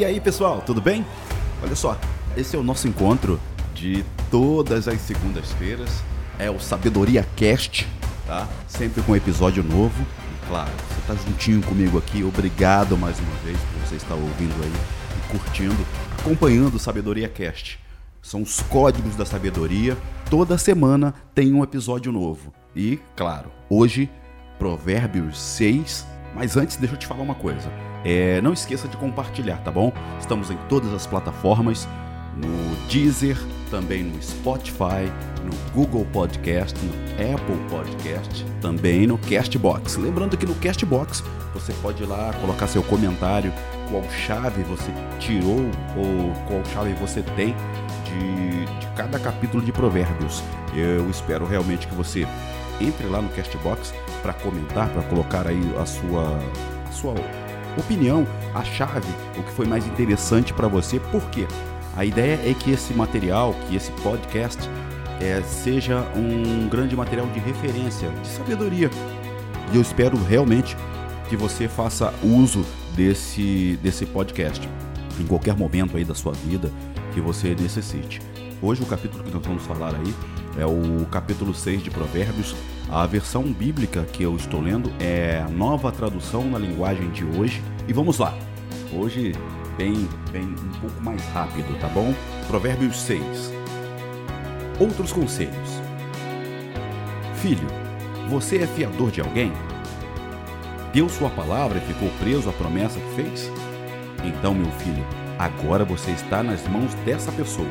E aí, pessoal, tudo bem? Olha só, esse é o nosso encontro de todas as segundas-feiras. É o Sabedoria Cast, tá? Sempre com episódio novo. E claro, você tá juntinho comigo aqui. Obrigado mais uma vez por você estar ouvindo aí e curtindo, acompanhando o Sabedoria Cast. São os códigos da sabedoria. Toda semana tem um episódio novo. E, claro, hoje, Provérbios 6. Mas antes, deixa eu te falar uma coisa. É, não esqueça de compartilhar, tá bom? Estamos em todas as plataformas, no Deezer, também no Spotify, no Google Podcast, no Apple Podcast, também no Castbox. Lembrando que no Castbox você pode ir lá colocar seu comentário, qual chave você tirou ou qual chave você tem de, de cada capítulo de Provérbios. Eu espero realmente que você entre lá no Castbox para comentar, para colocar aí a sua, a sua opinião, a chave, o que foi mais interessante para você. Por quê? A ideia é que esse material, que esse podcast, é, seja um grande material de referência, de sabedoria. E eu espero realmente que você faça uso desse, desse podcast em qualquer momento aí da sua vida que você necessite. Hoje o capítulo que nós vamos falar aí é o capítulo 6 de Provérbios. A versão bíblica que eu estou lendo é a nova tradução na linguagem de hoje. E vamos lá. Hoje bem, bem um pouco mais rápido, tá bom? Provérbios 6. Outros conselhos. Filho, você é fiador de alguém? Deu sua palavra e ficou preso à promessa que fez? Então, meu filho, agora você está nas mãos dessa pessoa.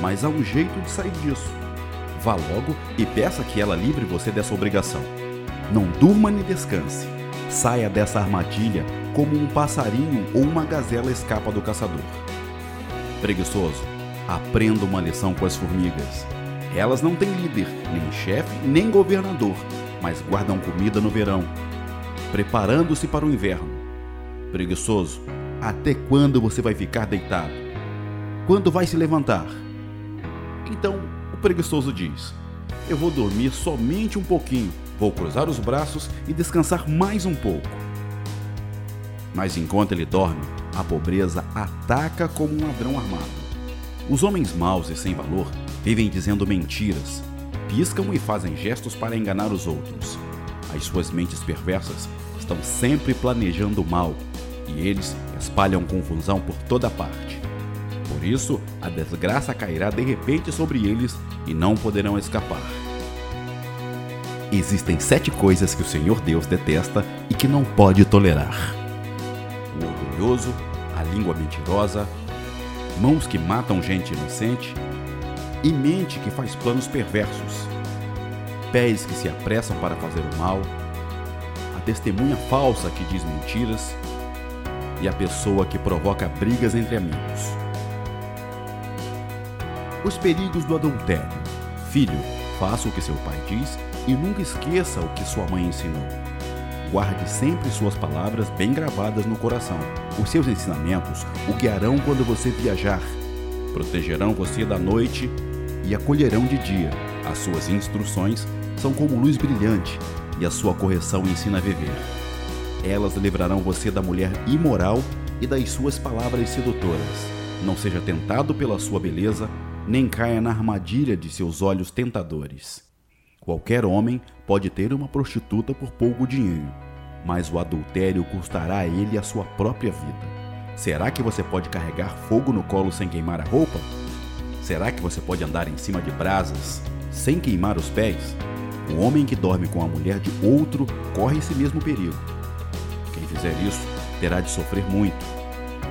Mas há um jeito de sair disso. Vá logo e peça que ela livre você dessa obrigação. Não durma nem descanse. Saia dessa armadilha como um passarinho ou uma gazela escapa do caçador. Preguiçoso, aprenda uma lição com as formigas. Elas não têm líder, nem chefe, nem governador, mas guardam comida no verão, preparando-se para o inverno. Preguiçoso, até quando você vai ficar deitado? Quando vai se levantar? Então preguiçoso diz: Eu vou dormir somente um pouquinho, vou cruzar os braços e descansar mais um pouco. Mas enquanto ele dorme, a pobreza ataca como um ladrão armado. Os homens maus e sem valor vivem dizendo mentiras, piscam e fazem gestos para enganar os outros. As suas mentes perversas estão sempre planejando o mal e eles espalham confusão por toda parte. Por isso, a desgraça cairá de repente sobre eles e não poderão escapar. Existem sete coisas que o Senhor Deus detesta e que não pode tolerar: o orgulhoso, a língua mentirosa, mãos que matam gente inocente e mente que faz planos perversos, pés que se apressam para fazer o mal, a testemunha falsa que diz mentiras e a pessoa que provoca brigas entre amigos. Os perigos do adultério. Filho, faça o que seu pai diz e nunca esqueça o que sua mãe ensinou. Guarde sempre suas palavras bem gravadas no coração. Os seus ensinamentos o guiarão quando você viajar. Protegerão você da noite e acolherão de dia. As suas instruções são como luz brilhante e a sua correção ensina a viver. Elas livrarão você da mulher imoral e das suas palavras sedutoras. Não seja tentado pela sua beleza, nem caia na armadilha de seus olhos tentadores. Qualquer homem pode ter uma prostituta por pouco dinheiro, mas o adultério custará a ele a sua própria vida. Será que você pode carregar fogo no colo sem queimar a roupa? Será que você pode andar em cima de brasas sem queimar os pés? O homem que dorme com a mulher de outro corre esse mesmo perigo. Quem fizer isso terá de sofrer muito.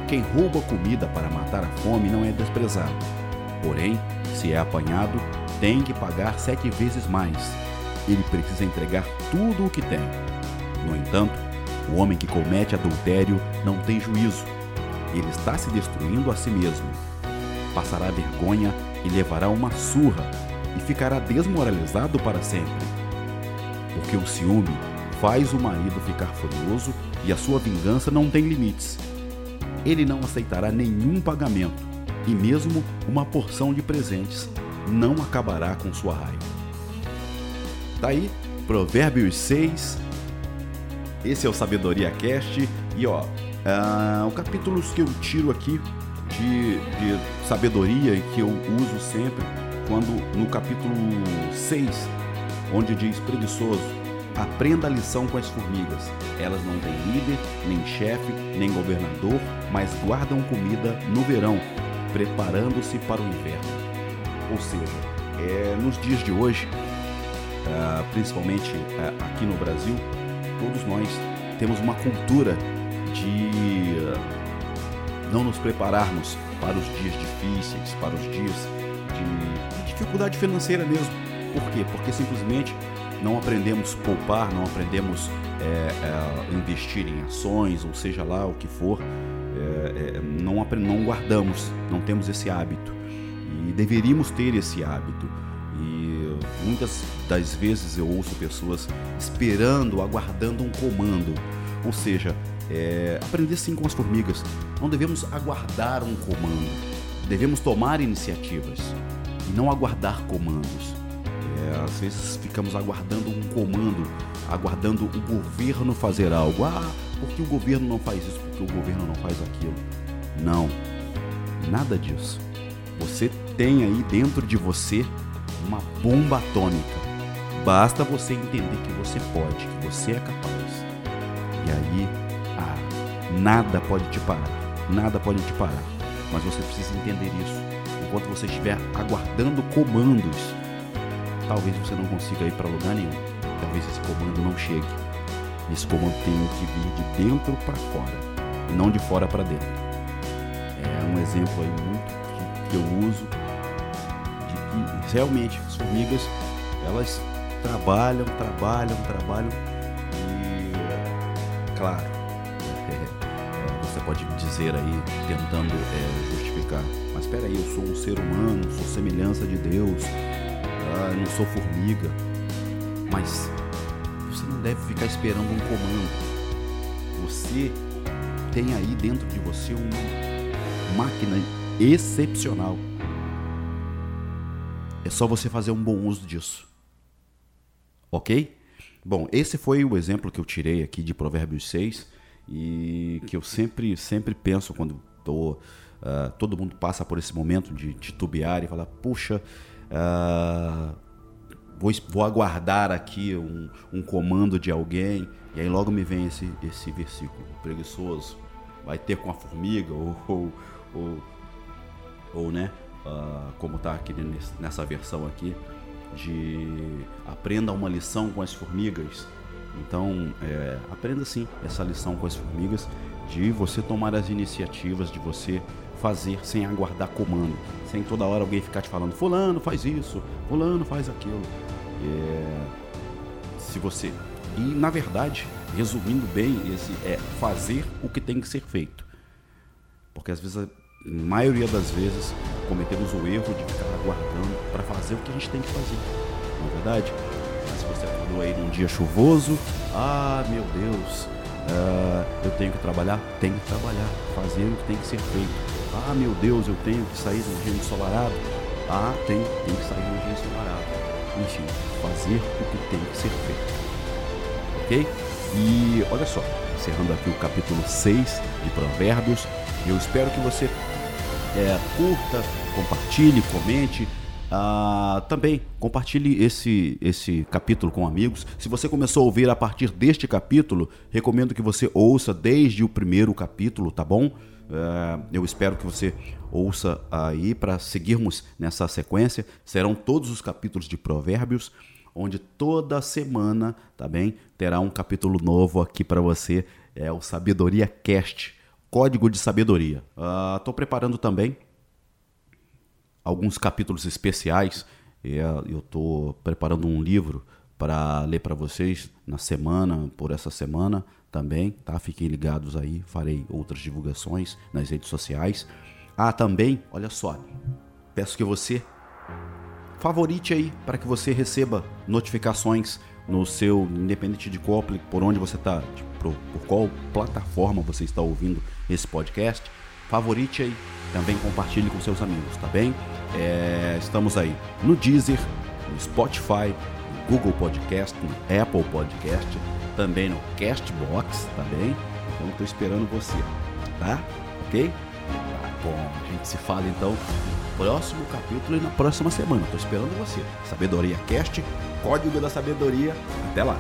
Quem rouba comida para matar a fome não é desprezado. Porém, se é apanhado, tem que pagar sete vezes mais. Ele precisa entregar tudo o que tem. No entanto, o homem que comete adultério não tem juízo. Ele está se destruindo a si mesmo. Passará vergonha e levará uma surra e ficará desmoralizado para sempre. Porque o ciúme faz o marido ficar furioso e a sua vingança não tem limites. Ele não aceitará nenhum pagamento e mesmo uma porção de presentes não acabará com sua raiva. Tá Provérbios 6. Esse é o Sabedoria Cast e ó, Uh, o capítulo que eu tiro aqui de, de sabedoria e que eu uso sempre, quando no capítulo 6, onde diz preguiçoso, aprenda a lição com as formigas. Elas não têm líder, nem chefe, nem governador, mas guardam comida no verão, preparando-se para o inverno. Ou seja, é, nos dias de hoje, uh, principalmente uh, aqui no Brasil, todos nós temos uma cultura de não nos prepararmos para os dias difíceis, para os dias de dificuldade financeira mesmo. Por quê? Porque simplesmente não aprendemos poupar, não aprendemos é, é, investir em ações, ou seja lá o que for, é, é não, não guardamos, não temos esse hábito. E deveríamos ter esse hábito. E muitas das vezes eu ouço pessoas esperando, aguardando um comando. Ou seja, é, aprender sim com as formigas. Não devemos aguardar um comando. Devemos tomar iniciativas e não aguardar comandos. É, às vezes ficamos aguardando um comando, aguardando o governo fazer algo. Ah, porque o governo não faz isso, porque o governo não faz aquilo. Não, nada disso. Você tem aí dentro de você uma bomba atômica. Basta você entender que você pode, que você é capaz. E aí, ah, nada pode te parar. Nada pode te parar. Mas você precisa entender isso. Enquanto você estiver aguardando comandos, talvez você não consiga ir para lugar nenhum. Talvez esse comando não chegue. Esse comando tenha que vir de dentro para fora, não de fora para dentro. Um exemplo aí muito que, que eu uso de que realmente as formigas elas trabalham, trabalham, trabalham e claro é, é, você pode dizer aí tentando é, justificar, mas espera aí, eu sou um ser humano, sou semelhança de Deus, ah, não sou formiga, mas você não deve ficar esperando um comando. Você tem aí dentro de você uma máquina excepcional é só você fazer um bom uso disso. Ok? Bom, esse foi o exemplo que eu tirei aqui de Provérbios 6 e que eu sempre, sempre penso quando tô, uh, todo mundo passa por esse momento de titubear e falar, puxa, uh, vou, vou aguardar aqui um, um comando de alguém e aí logo me vem esse, esse versículo, preguiçoso, vai ter com a formiga ou, ou, ou, ou né, uh, como está aqui nessa versão aqui, de aprenda uma lição com as formigas. Então, é, aprenda sim essa lição com as formigas, de você tomar as iniciativas, de você fazer sem aguardar comando, sem toda hora alguém ficar te falando, fulano faz isso, fulano faz aquilo. É, se você e na verdade, resumindo bem, esse é fazer o que tem que ser feito, porque às vezes maioria das vezes, cometemos o erro de ficar aguardando para fazer o que a gente tem que fazer. Não é verdade? Mas se você acordou aí num dia chuvoso, ah, meu Deus, uh, eu tenho que trabalhar? Tenho que trabalhar, fazer o que tem que ser feito. Ah, meu Deus, eu tenho que sair num dia ensolarado? Ah, tem, tem que sair num dia ensolarado. Enfim, fazer o que tem que ser feito. Ok? E olha só, encerrando aqui o capítulo 6 de Provérbios, eu espero que você é, curta, compartilhe, comente. Ah, também compartilhe esse, esse capítulo com amigos. Se você começou a ouvir a partir deste capítulo, recomendo que você ouça desde o primeiro capítulo, tá bom? É, eu espero que você ouça aí para seguirmos nessa sequência. Serão todos os capítulos de Provérbios, onde toda semana, tá bem? Terá um capítulo novo aqui para você. É o Sabedoria Cast Código de Sabedoria. Estou uh, preparando também alguns capítulos especiais. Eu estou preparando um livro para ler para vocês na semana, por essa semana também, tá? Fiquem ligados aí, farei outras divulgações nas redes sociais. Ah, também, olha só, peço que você favorite aí para que você receba notificações no seu, independente de qual, por onde você está, por, por qual plataforma você está ouvindo esse podcast, favorite aí, também compartilhe com seus amigos, tá bem? É, estamos aí no Deezer, no Spotify, no Google Podcast, no Apple Podcast, também no Castbox, tá bem? Então tô esperando você, tá? Ok? Tá bom, a gente se fala então próximo capítulo e na próxima semana. Tô esperando você. Sabedoria Cast, Código da Sabedoria. Até lá.